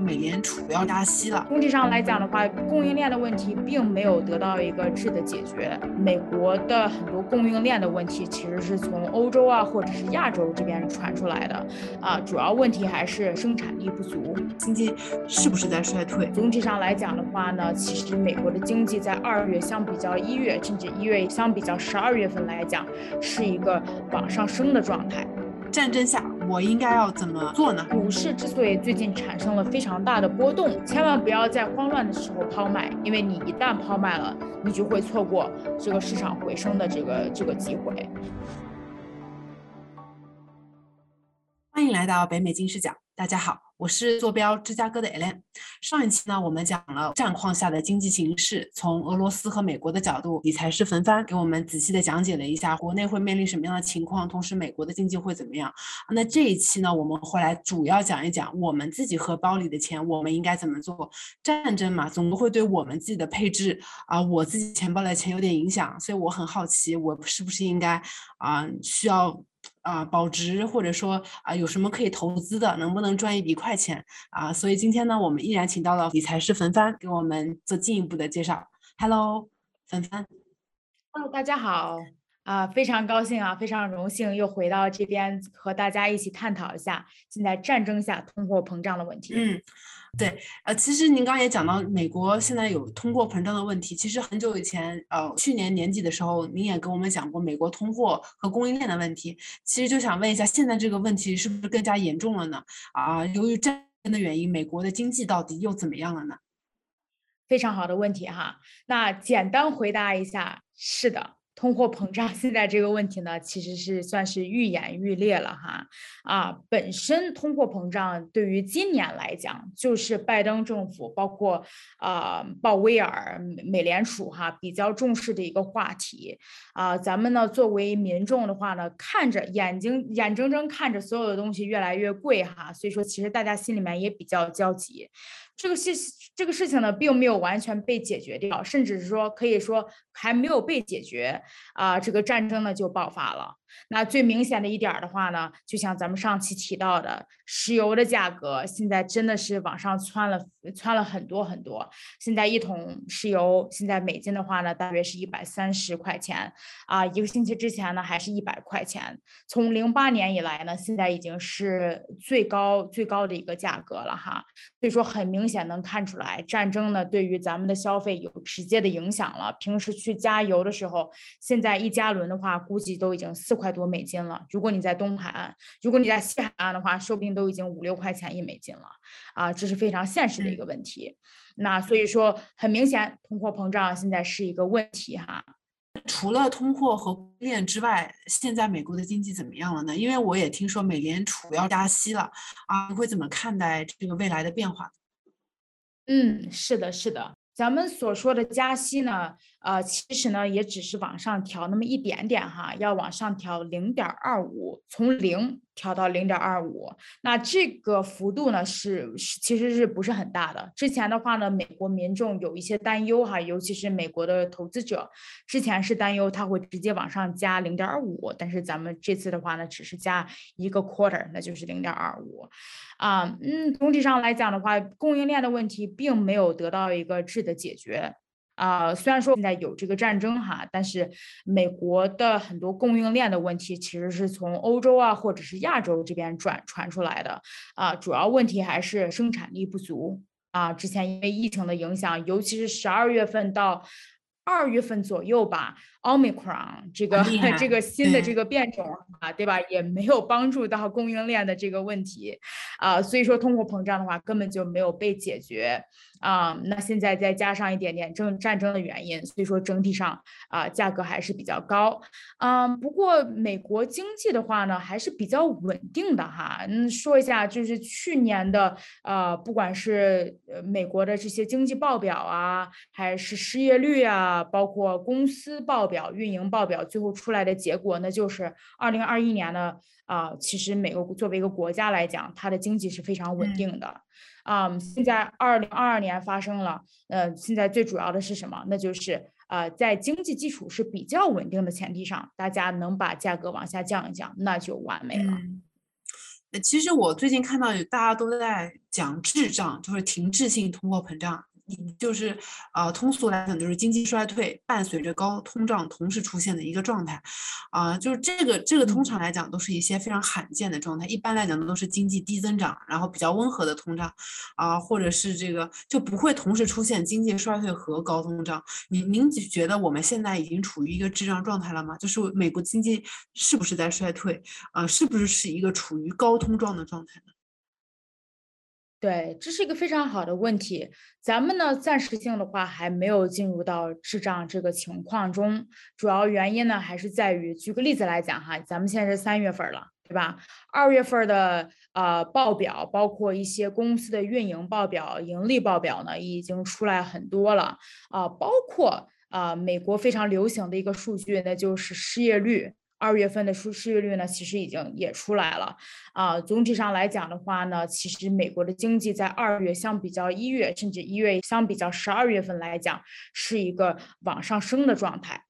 美联储要加息了。总体上来讲的话，供应链的问题并没有得到一个质的解决。美国的很多供应链的问题其实是从欧洲啊或者是亚洲这边传出来的啊，主要问题还是生产力不足，经济是不是在衰退？总体上来讲的话呢，其实美国的经济在二月相比较一月，甚至一月相比较十二月份来讲，是一个往上升的状态。战争下，我应该要怎么做呢？股市之所以最近产生了非常大的波动，千万不要在慌乱的时候抛卖，因为你一旦抛卖了，你就会错过这个市场回升的这个这个机会。欢迎来到北美金视角，大家好。我是坐标芝加哥的 Ellen。上一期呢，我们讲了战况下的经济形势，从俄罗斯和美国的角度，理财师冯帆给我们仔细的讲解了一下国内会面临什么样的情况，同时美国的经济会怎么样。那这一期呢，我们会来主要讲一讲我们自己荷包里的钱，我们应该怎么做。战争嘛，总会对我们自己的配置啊，我自己钱包的钱有点影响，所以我很好奇，我是不是应该啊，需要。啊，保值或者说啊，有什么可以投资的，能不能赚一笔快钱啊？所以今天呢，我们依然请到了理财师冯帆，给我们做进一步的介绍。Hello，冯帆。Hello，大家好啊，非常高兴啊，非常荣幸又回到这边和大家一起探讨一下现在战争下通货膨胀的问题。嗯。对，呃，其实您刚刚也讲到，美国现在有通货膨胀的问题。其实很久以前，呃，去年年底的时候，您也跟我们讲过美国通货和供应链的问题。其实就想问一下，现在这个问题是不是更加严重了呢？啊，由于战争的原因，美国的经济到底又怎么样了呢？非常好的问题哈，那简单回答一下，是的。通货膨胀现在这个问题呢，其实是算是愈演愈烈了哈。啊，本身通货膨胀对于今年来讲，就是拜登政府包括啊鲍威尔、美联储哈比较重视的一个话题啊。咱们呢作为民众的话呢，看着眼睛眼睁睁看着所有的东西越来越贵哈，所以说其实大家心里面也比较焦急。这个事这个事情呢，并没有完全被解决掉，甚至是说可以说还没有被解决啊，这个战争呢就爆发了。那最明显的一点儿的话呢，就像咱们上期提到的，石油的价格现在真的是往上窜了，窜了很多很多。现在一桶石油，现在美金的话呢，大约是一百三十块钱啊。一个星期之前呢，还是一百块钱。从零八年以来呢，现在已经是最高最高的一个价格了哈。所以说，很明显能看出来，战争呢对于咱们的消费有直接的影响了。平时去加油的时候，现在一加仑的话，估计都已经四块。块多美金了。如果你在东海岸，如果你在西海岸的话，说不定都已经五六块钱一美金了啊！这是非常现实的一个问题。那所以说，很明显，通货膨胀现在是一个问题哈。除了通货和链之外，现在美国的经济怎么样了呢？因为我也听说美联储要加息了啊，你会怎么看待这个未来的变化？嗯，是的，是的。咱们所说的加息呢，呃，其实呢也只是往上调那么一点点哈，要往上调零点二五，从零。调到零点二五，那这个幅度呢是是其实是不是很大的？之前的话呢，美国民众有一些担忧哈，尤其是美国的投资者，之前是担忧它会直接往上加零点五，但是咱们这次的话呢，只是加一个 quarter，那就是零点二五，啊，嗯，总体上来讲的话，供应链的问题并没有得到一个质的解决。啊，虽然说现在有这个战争哈，但是美国的很多供应链的问题其实是从欧洲啊或者是亚洲这边转传出来的啊，主要问题还是生产力不足啊。之前因为疫情的影响，尤其是十二月份到二月份左右吧。奥密克戎这个这个新的这个变种啊，对吧？也没有帮助到供应链的这个问题啊，所以说通货膨胀的话根本就没有被解决啊。那现在再加上一点点争战争的原因，所以说整体上啊价格还是比较高。嗯，不过美国经济的话呢还是比较稳定的哈。嗯，说一下就是去年的呃，不管是美国的这些经济报表啊，还是失业率啊，包括公司报表。表运营报表最后出来的结果，那就是二零二一年呢啊，其实美国作为一个国家来讲，它的经济是非常稳定的啊。现在二零二二年发生了，呃，现在最主要的是什么？那就是呃，在经济基础是比较稳定的前提上，大家能把价格往下降一降，那就完美了。其实我最近看到大家都在讲滞胀，就是停滞性通货膨胀。就是呃，通俗来讲，就是经济衰退伴随着高通胀同时出现的一个状态，啊，就是这个这个通常来讲都是一些非常罕见的状态。一般来讲都是经济低增长，然后比较温和的通胀，啊，或者是这个就不会同时出现经济衰退和高通胀。您您觉得我们现在已经处于一个滞胀状态了吗？就是美国经济是不是在衰退？啊，是不是是一个处于高通胀的状态呢？对，这是一个非常好的问题。咱们呢，暂时性的话还没有进入到滞胀这个情况中，主要原因呢还是在于，举个例子来讲哈，咱们现在是三月份了，对吧？二月份的呃报表，包括一些公司的运营报表、盈利报表呢，已经出来很多了啊，包括啊美国非常流行的一个数据，那就是失业率。二月份的失失业率呢，其实已经也出来了啊。总体上来讲的话呢，其实美国的经济在二月相比较一月，甚至一月相比较十二月份来讲，是一个往上升的状态，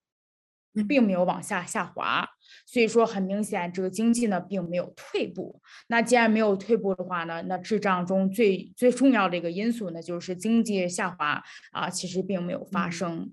并没有往下下滑。所以说，很明显，这个经济呢并没有退步。那既然没有退步的话呢，那滞胀中最最重要的一个因素呢，就是经济下滑啊，其实并没有发生。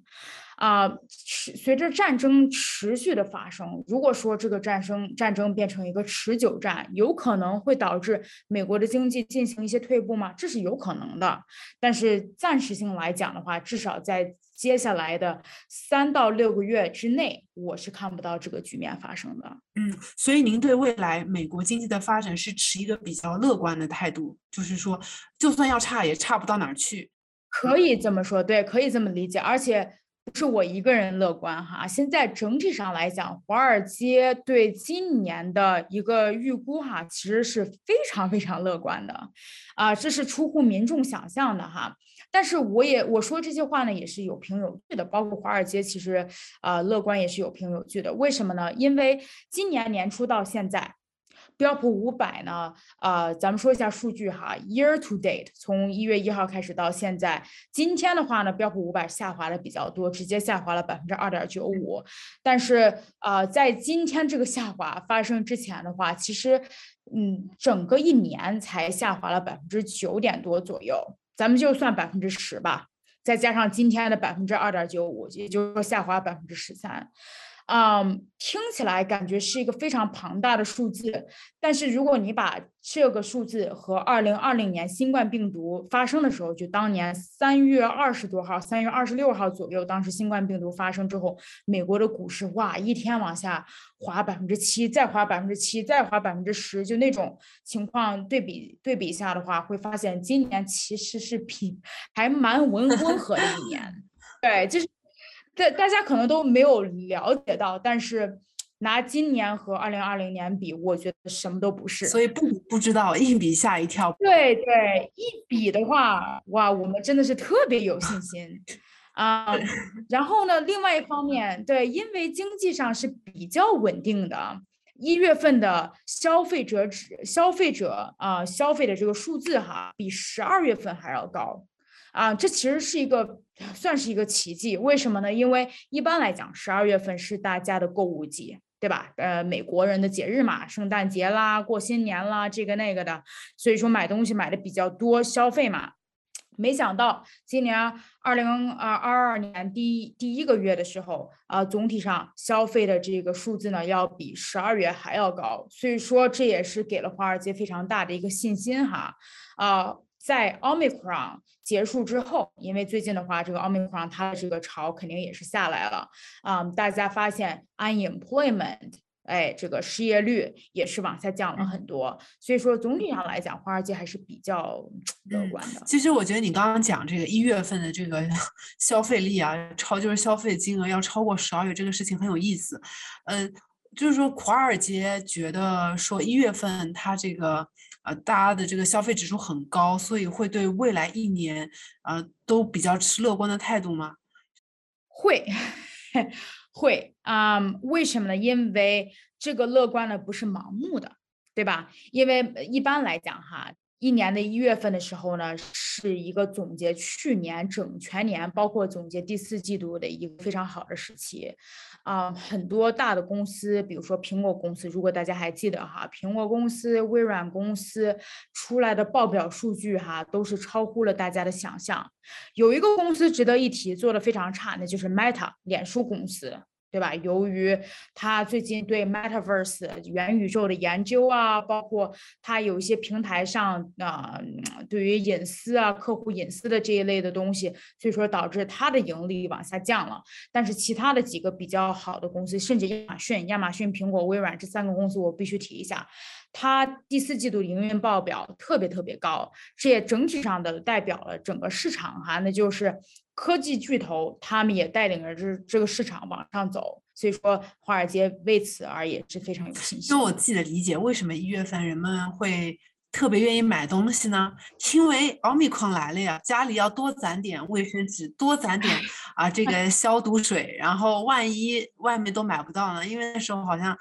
啊，持随着战争持续的发生，如果说这个战争战争变成一个持久战，有可能会导致美国的经济进行一些退步吗？这是有可能的。但是暂时性来讲的话，至少在接下来的三到六个月之内，我是看不到这个局面发生的。嗯，所以您对未来美国经济的发展是持一个比较乐观的态度，就是说，就算要差，也差不到哪儿去。可以这么说，对，可以这么理解，而且。不是我一个人乐观哈，现在整体上来讲，华尔街对今年的一个预估哈，其实是非常非常乐观的，啊，这是出乎民众想象的哈。但是我也我说这些话呢，也是有凭有据的，包括华尔街其实啊乐观也是有凭有据的。为什么呢？因为今年年初到现在。标普五百呢？呃，咱们说一下数据哈，year to date，从一月一号开始到现在，今天的话呢，标普五百下滑的比较多，直接下滑了百分之二点九五。但是啊，在今天这个下滑发生之前的话，其实嗯，整个一年才下滑了百分之九点多左右。咱们就算百分之十吧，再加上今天的百分之二点九五，也就是说下滑百分之十三。嗯，听起来感觉是一个非常庞大的数字，但是如果你把这个数字和二零二零年新冠病毒发生的时候，就当年三月二十多号、三月二十六号左右，当时新冠病毒发生之后，美国的股市哇，一天往下滑百分之七，再滑百分之七，再滑百分之十，就那种情况对比对比下的话，会发现今年其实是比还蛮 温温和的一年，对，就是。大大家可能都没有了解到，但是拿今年和二零二零年比，我觉得什么都不是。所以不不知道一比吓一跳。对对，一比的话，哇，我们真的是特别有信心啊。然后呢，另外一方面，对，因为经济上是比较稳定的，一月份的消费者指消费者啊消费的这个数字哈，比十二月份还要高。啊，这其实是一个算是一个奇迹，为什么呢？因为一般来讲，十二月份是大家的购物季，对吧？呃，美国人的节日嘛，圣诞节啦，过新年啦，这个那个的，所以说买东西买的比较多，消费嘛。没想到今年二零二二二年第一第一个月的时候，啊，总体上消费的这个数字呢，要比十二月还要高，所以说这也是给了华尔街非常大的一个信心哈，啊。在 Omicron 结束之后，因为最近的话，这个 Omicron 它的这个潮肯定也是下来了啊。大家发现 unemployment，哎，这个失业率也是往下降了很多。所以说，总体上来讲，华尔街还是比较乐观的。其实我觉得你刚刚讲这个一月份的这个 消费力啊，超就是消费金额要超过十二月这个事情很有意思。嗯，就是说华尔街觉得说一月份它这个。呃，大家的这个消费指数很高，所以会对未来一年，呃，都比较持乐观的态度吗？会，会啊？为什么呢？因为这个乐观呢不是盲目的，对吧？因为一般来讲哈，一年的一月份的时候呢，是一个总结去年整全年，包括总结第四季度的一个非常好的时期，啊，很多大的公司，比如说苹果公司，如果大家还记得哈，苹果公司、微软公司出来的报表数据哈，都是超乎了大家的想象。有一个公司值得一提，做的非常差，那就是 Meta，脸书公司。对吧？由于他最近对 Metaverse 元宇宙的研究啊，包括他有一些平台上啊，对于隐私啊、客户隐私的这一类的东西，所以说导致他的盈利往下降了。但是其他的几个比较好的公司，甚至亚马逊、亚马逊、苹果、微软这三个公司，我必须提一下，它第四季度营运报表特别特别高，这也整体上的代表了整个市场哈，那就是。科技巨头，他们也带领着这这个市场往上走，所以说华尔街为此而也是非常有信心。就我自己的理解，为什么一月份人们会？特别愿意买东西呢，因为奥密克戎来了呀，家里要多攒点卫生纸，多攒点 啊这个消毒水，然后万一外面都买不到呢？因为那时候好像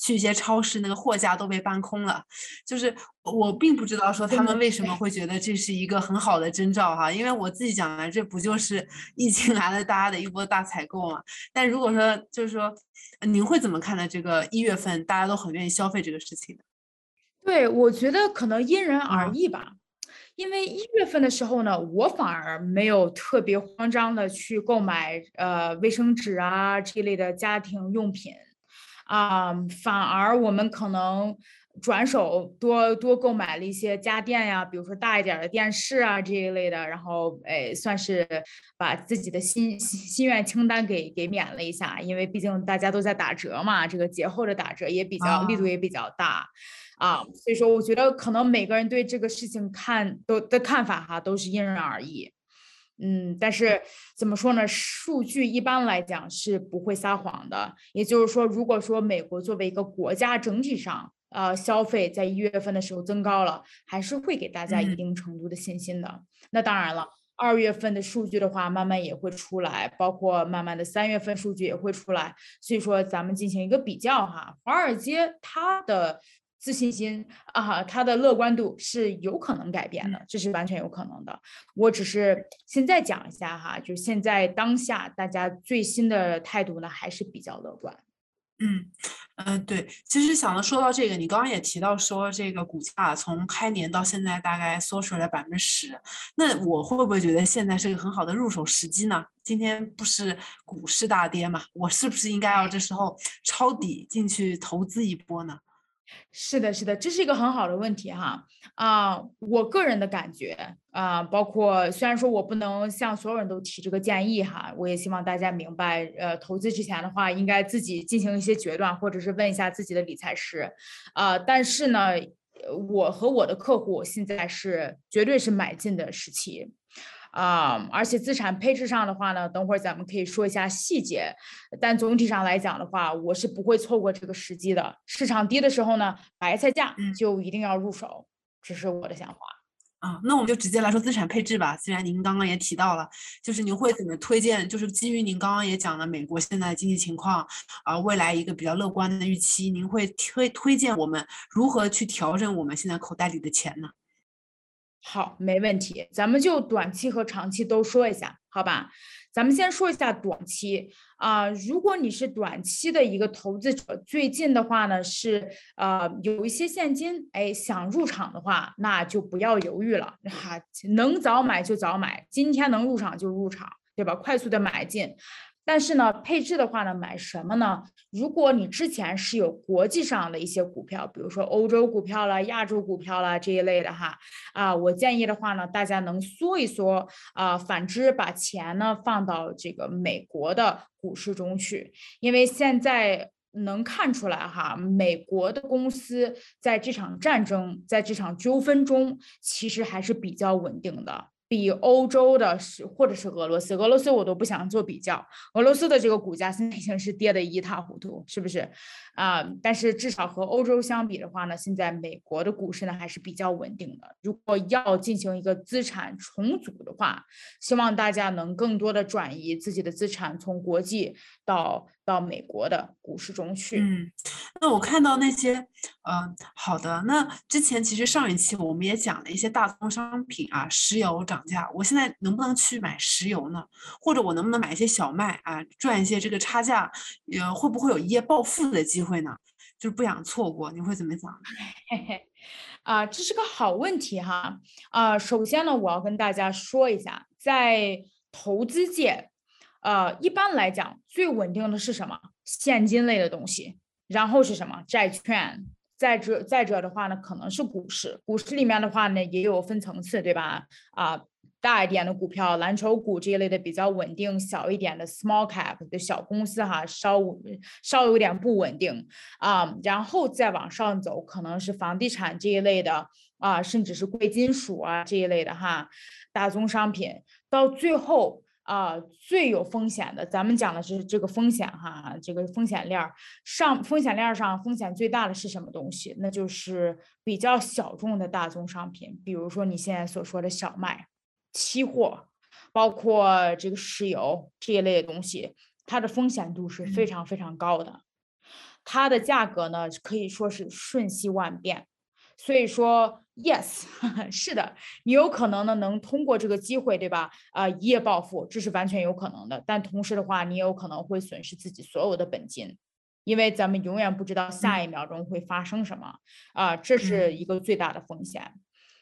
去一些超市，那个货架都被搬空了。就是我并不知道说他们为什么会觉得这是一个很好的征兆哈，因为我自己讲来，这不就是疫情来了大家的一波大采购嘛？但如果说就是说，您会怎么看待这个一月份大家都很愿意消费这个事情呢？对，我觉得可能因人而异吧，因为一月份的时候呢，我反而没有特别慌张的去购买呃卫生纸啊这类的家庭用品，啊，反而我们可能转手多多购买了一些家电呀，比如说大一点的电视啊这一类的，然后哎，算是把自己的心心愿清单给给免了一下，因为毕竟大家都在打折嘛，这个节后的打折也比较力度也比较大。啊，所以说我觉得可能每个人对这个事情看都的看法哈都是因人而异，嗯，但是怎么说呢？数据一般来讲是不会撒谎的。也就是说，如果说美国作为一个国家整体上，呃，消费在一月份的时候增高了，还是会给大家一定程度的信心的。那当然了，二月份的数据的话，慢慢也会出来，包括慢慢的三月份数据也会出来。所以说，咱们进行一个比较哈，华尔街它的。自信心啊，它的乐观度是有可能改变的，这是完全有可能的。我只是现在讲一下哈，就现在当下大家最新的态度呢，还是比较乐观。嗯嗯，对，其实想到说到这个，你刚刚也提到说这个股价从开年到现在大概缩水了百分之十，那我会不会觉得现在是个很好的入手时机呢？今天不是股市大跌嘛，我是不是应该要这时候抄底进去投资一波呢？是的，是的，这是一个很好的问题哈啊！我个人的感觉啊，包括虽然说我不能向所有人都提这个建议哈，我也希望大家明白，呃，投资之前的话，应该自己进行一些决断，或者是问一下自己的理财师啊。但是呢，我和我的客户现在是绝对是买进的时期。啊，而且资产配置上的话呢，等会儿咱们可以说一下细节，但总体上来讲的话，我是不会错过这个时机的。市场低的时候呢，白菜价就一定要入手，这是我的想法。啊，那我们就直接来说资产配置吧。既然您刚刚也提到了，就是您会怎么推荐？就是基于您刚刚也讲了美国现在的经济情况，啊，未来一个比较乐观的预期，您会推推荐我们如何去调整我们现在口袋里的钱呢？好，没问题，咱们就短期和长期都说一下，好吧？咱们先说一下短期啊，如果你是短期的一个投资者，最近的话呢是呃有一些现金，哎，想入场的话，那就不要犹豫了，哈，能早买就早买，今天能入场就入场，对吧？快速的买进。但是呢，配置的话呢，买什么呢？如果你之前是有国际上的一些股票，比如说欧洲股票啦、亚洲股票啦这一类的哈，啊，我建议的话呢，大家能缩一缩啊，反之把钱呢放到这个美国的股市中去，因为现在能看出来哈，美国的公司在这场战争、在这场纠纷中，其实还是比较稳定的。比欧洲的是，或者是俄罗斯，俄罗斯我都不想做比较。俄罗斯的这个股价现在已经是跌得一塌糊涂，是不是？啊，但是至少和欧洲相比的话呢，现在美国的股市呢还是比较稳定的。如果要进行一个资产重组的话，希望大家能更多的转移自己的资产，从国际到到美国的股市中去。嗯，那我看到那些，嗯，好的。那之前其实上一期我们也讲了一些大宗商品啊，石油涨价，我现在能不能去买石油呢？或者我能不能买一些小麦啊，赚一些这个差价？呃，会不会有一夜暴富的机会呢？就是不想错过，你会怎么讲？嘿嘿，啊，这是个好问题哈。啊，首先呢，我要跟大家说一下，在投资界。呃，一般来讲，最稳定的是什么？现金类的东西，然后是什么？债券，再者再者的话呢，可能是股市。股市里面的话呢，也有分层次，对吧？啊，大一点的股票，蓝筹股这一类的比较稳定，小一点的 small cap 的小公司哈，稍稍有点不稳定啊。然后再往上走，可能是房地产这一类的啊，甚至是贵金属啊这一类的哈，大宗商品，到最后。啊，最有风险的，咱们讲的是这个风险哈，这个风险链儿上，风险链上风险最大的是什么东西？那就是比较小众的大宗商品，比如说你现在所说的小麦、期货，包括这个石油这一类的东西，它的风险度是非常非常高的，它的价格呢可以说是瞬息万变。所以说，yes，是的，你有可能呢能通过这个机会，对吧？啊，一夜暴富，这是完全有可能的。但同时的话，你有可能会损失自己所有的本金，因为咱们永远不知道下一秒钟会发生什么啊，这是一个最大的风险。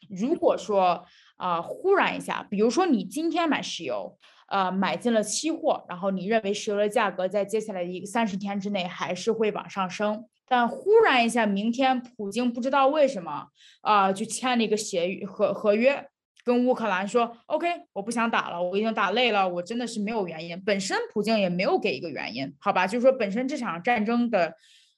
如果说啊，忽然一下，比如说你今天买石油，呃，买进了期货，然后你认为石油的价格在接下来的一个三十天之内还是会往上升。但忽然一下，明天普京不知道为什么啊，就签了一个协议合合约，跟乌克兰说，OK，我不想打了，我已经打累了，我真的是没有原因。本身普京也没有给一个原因，好吧，就是说本身这场战争的，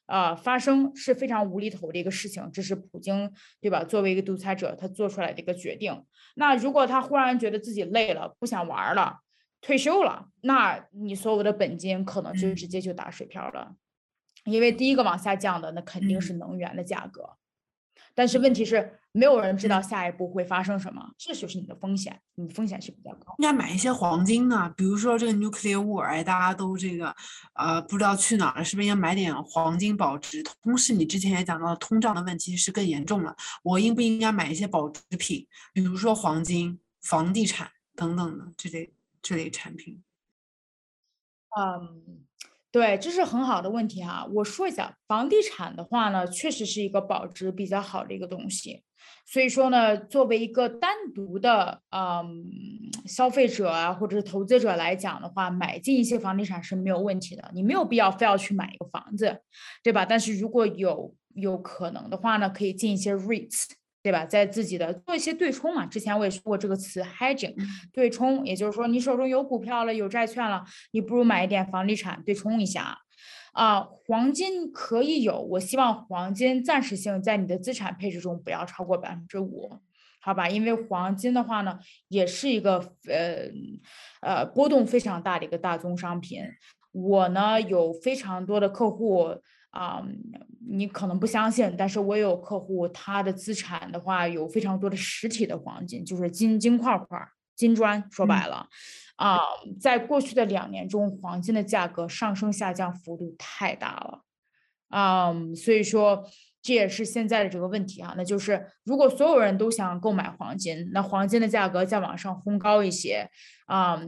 呃，发生是非常无厘头的一个事情，这是普京对吧？作为一个独裁者，他做出来的一个决定。那如果他忽然觉得自己累了，不想玩了，退休了，那你所有的本金可能就直接就打水漂了。因为第一个往下降的，那肯定是能源的价格，但是问题是，没有人知道下一步会发生什么，这就是你的风险，你风险是比较高。应该买一些黄金呢，比如说这个 nuclear war，哎，大家都这个，呃，不知道去哪儿了，是不是应该买点黄金保值？同时，你之前也讲到通胀的问题是更严重了，我应不应该买一些保值品，比如说黄金、房地产等等的这类这类产品？嗯。对，这是很好的问题哈。我说一下，房地产的话呢，确实是一个保值比较好的一个东西。所以说呢，作为一个单独的嗯消费者啊，或者是投资者来讲的话，买进一些房地产是没有问题的。你没有必要非要去买一个房子，对吧？但是如果有有可能的话呢，可以进一些 REITs。对吧？在自己的做一些对冲嘛。之前我也说过这个词，hedging，对冲，也就是说你手中有股票了，有债券了，你不如买一点房地产对冲一下。啊，黄金可以有，我希望黄金暂时性在你的资产配置中不要超过百分之五，好吧？因为黄金的话呢，也是一个呃呃波动非常大的一个大宗商品。我呢有非常多的客户。啊，你可能不相信，但是我有客户，他的资产的话有非常多的实体的黄金，就是金金块块、金砖。说白了，啊，在过去的两年中，黄金的价格上升下降幅度太大了，啊，所以说这也是现在的这个问题啊，那就是如果所有人都想购买黄金，那黄金的价格再往上轰高一些，啊，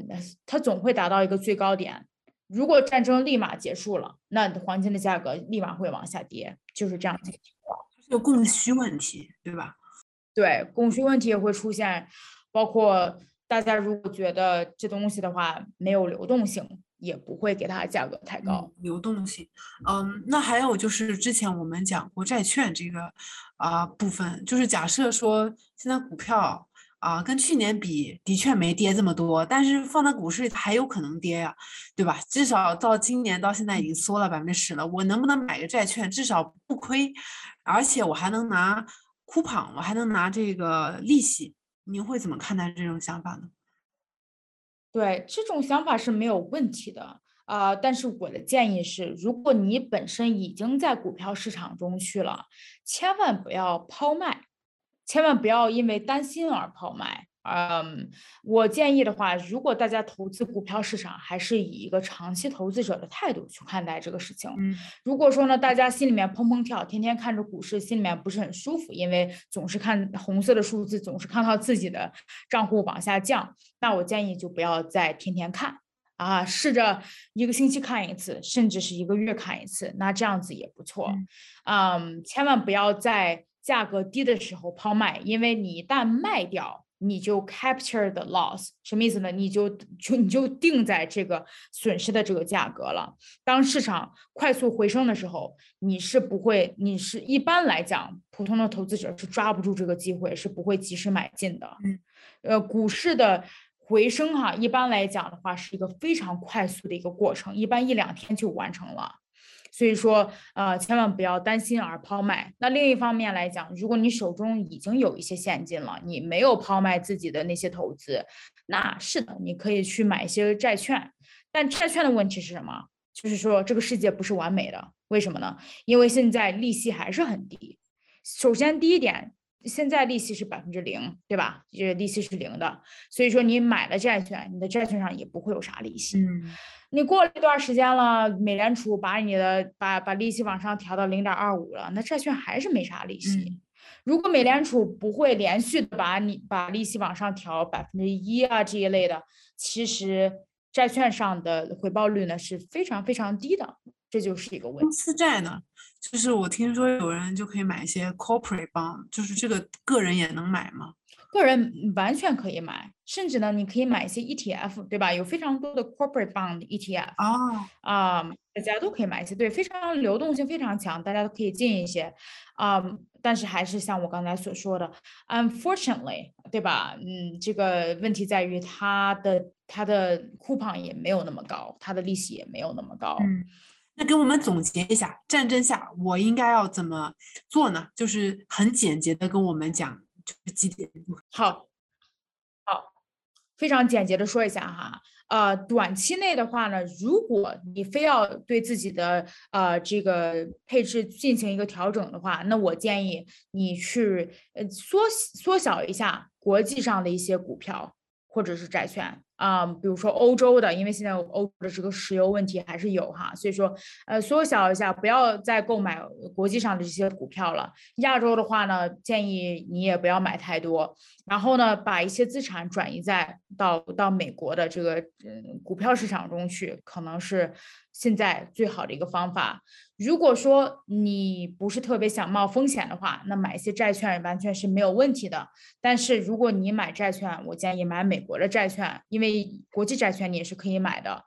它总会达到一个最高点。如果战争立马结束了，那黄金的价格立马会往下跌，就是这样的一个情况。有供需问题，对吧？对，供需问题也会出现，包括大家如果觉得这东西的话没有流动性，也不会给它价格太高。流动性，嗯，那还有就是之前我们讲过债券这个啊部分，就是假设说现在股票。啊，跟去年比的确没跌这么多，但是放在股市里还有可能跌呀，对吧？至少到今年到现在已经缩了百分之十了，我能不能买个债券，至少不亏，而且我还能拿 coupon，我还能拿这个利息，您会怎么看待这种想法呢？对，这种想法是没有问题的啊，但是我的建议是，如果你本身已经在股票市场中去了，千万不要抛卖。千万不要因为担心而抛卖嗯，我建议的话，如果大家投资股票市场，还是以一个长期投资者的态度去看待这个事情。嗯，如果说呢，大家心里面砰砰跳，天天看着股市，心里面不是很舒服，因为总是看红色的数字，总是看到自己的账户往下降，那我建议就不要再天天看啊，试着一个星期看一次，甚至是一个月看一次，那这样子也不错。嗯，千万不要在价格低的时候抛卖，因为你一旦卖掉。你就 capture the loss，什么意思呢？你就就你就定在这个损失的这个价格了。当市场快速回升的时候，你是不会，你是一般来讲，普通的投资者是抓不住这个机会，是不会及时买进的。嗯，呃，股市的回升哈，一般来讲的话是一个非常快速的一个过程，一般一两天就完成了。所以说，呃，千万不要担心而抛卖。那另一方面来讲，如果你手中已经有一些现金了，你没有抛卖自己的那些投资，那是的，你可以去买一些债券。但债券的问题是什么？就是说这个世界不是完美的，为什么呢？因为现在利息还是很低。首先第一点。现在利息是百分之零，对吧？这利息是零的，所以说你买了债券，你的债券上也不会有啥利息。嗯，你过了一段时间了，美联储把你的把把利息往上调到零点二五了，那债券还是没啥利息。如果美联储不会连续的把你把利息往上调百分之一啊这一类的，其实债券上的回报率呢是非常非常低的。这就是一个问题。公司债呢，就是我听说有人就可以买一些 corporate bond，就是这个个人也能买吗？个人完全可以买，甚至呢，你可以买一些 ETF，对吧？有非常多的 corporate bond ETF。啊，啊，大家都可以买一些，对，非常流动性非常强，大家都可以进一些。啊，但是还是像我刚才所说的，unfortunately，对吧？嗯，这个问题在于它的它的 coupon 也没有那么高，它的利息也没有那么高。嗯。那给我们总结一下，战争下我应该要怎么做呢？就是很简洁的跟我们讲，就几点。好，好，非常简洁的说一下哈。呃，短期内的话呢，如果你非要对自己的呃这个配置进行一个调整的话，那我建议你去呃缩缩小一下国际上的一些股票或者是债券。啊，比如说欧洲的，因为现在欧洲的这个石油问题还是有哈，所以说呃缩小一下，不要再购买国际上的这些股票了。亚洲的话呢，建议你也不要买太多，然后呢，把一些资产转移在到到美国的这个嗯股票市场中去，可能是现在最好的一个方法。如果说你不是特别想冒风险的话，那买一些债券完全是没有问题的。但是如果你买债券，我建议买美国的债券，因为国际债券你也是可以买的。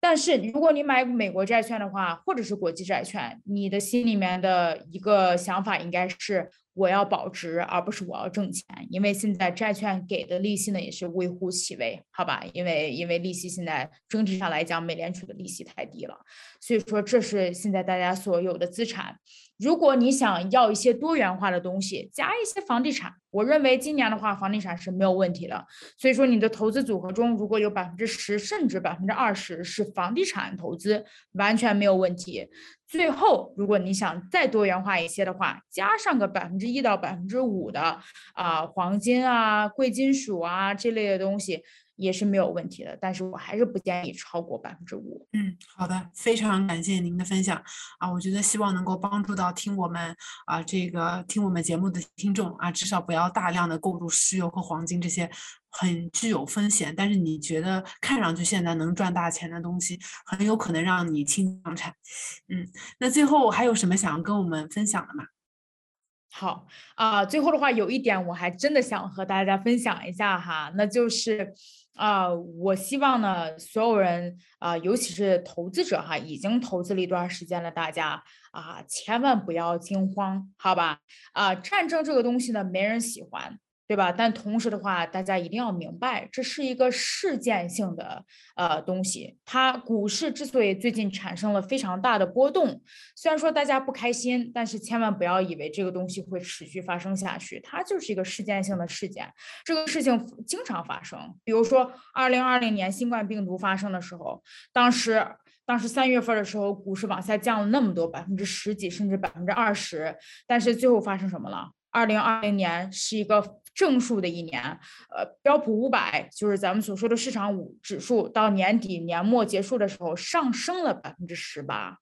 但是如果你买美国债券的话，或者是国际债券，你的心里面的一个想法应该是。我要保值，而不是我要挣钱，因为现在债券给的利息呢也是微乎其微，好吧？因为因为利息现在整体上来讲，美联储的利息太低了，所以说这是现在大家所有的资产。如果你想要一些多元化的东西，加一些房地产，我认为今年的话，房地产是没有问题的。所以说你的投资组合中如果有百分之十甚至百分之二十是房地产投资，完全没有问题。最后，如果你想再多元化一些的话，加上个百分之一到百分之五的啊黄金啊贵金属啊这类的东西也是没有问题的，但是我还是不建议超过百分之五。嗯，好的，非常感谢您的分享啊，我觉得希望能够帮助到听我们啊这个听我们节目的听众啊，至少不要大量的购入石油和黄金这些。很具有风险，但是你觉得看上去现在能赚大钱的东西，很有可能让你倾家荡产。嗯，那最后还有什么想要跟我们分享的吗？好啊，最后的话有一点我还真的想和大家分享一下哈，那就是啊，我希望呢所有人啊，尤其是投资者哈，已经投资了一段时间了大家啊，千万不要惊慌，好吧？啊，战争这个东西呢，没人喜欢。对吧？但同时的话，大家一定要明白，这是一个事件性的呃东西。它股市之所以最近产生了非常大的波动，虽然说大家不开心，但是千万不要以为这个东西会持续发生下去。它就是一个事件性的事件，这个事情经常发生。比如说，二零二零年新冠病毒发生的时候，当时当时三月份的时候，股市往下降了那么多，百分之十几，甚至百分之二十，但是最后发生什么了？二零二零年是一个正数的一年，呃，标普五百就是咱们所说的市场五指数，到年底年末结束的时候上升了百分之十八。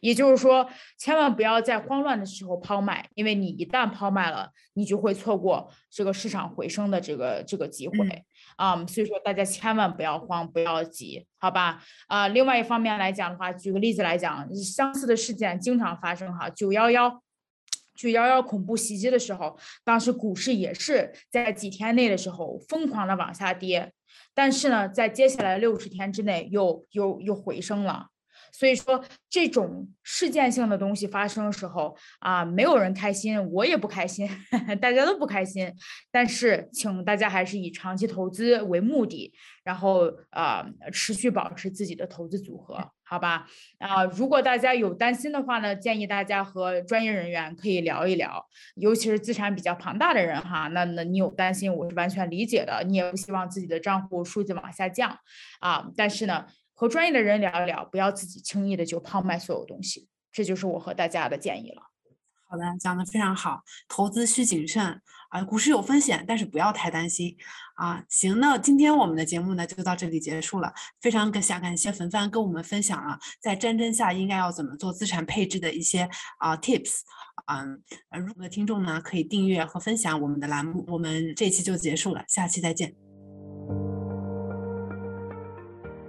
也就是说，千万不要在慌乱的时候抛卖，因为你一旦抛卖了，你就会错过这个市场回升的这个这个机会啊。所以说，大家千万不要慌，不要急，好吧？啊，另外一方面来讲的话，举个例子来讲，相似的事件经常发生哈。九幺幺，去幺幺恐怖袭击的时候，当时股市也是在几天内的时候疯狂的往下跌，但是呢，在接下来六十天之内又又又回升了。所以说，这种事件性的东西发生的时候啊，没有人开心，我也不开心，大家都不开心。但是，请大家还是以长期投资为目的，然后啊，持续保持自己的投资组合，好吧？啊，如果大家有担心的话呢，建议大家和专业人员可以聊一聊，尤其是资产比较庞大的人哈，那那你有担心，我是完全理解的，你也不希望自己的账户数字往下降啊，但是呢。和专业的人聊一聊，不要自己轻易的就抛卖所有东西，这就是我和大家的建议了。好的，讲的非常好，投资需谨慎啊，股市有风险，但是不要太担心啊。行，那今天我们的节目呢就到这里结束了，非常感谢感谢冯帆跟我们分享了在战争下应该要怎么做资产配置的一些啊 tips 啊。如果听众呢可以订阅和分享我们的栏目，我们这期就结束了，下期再见。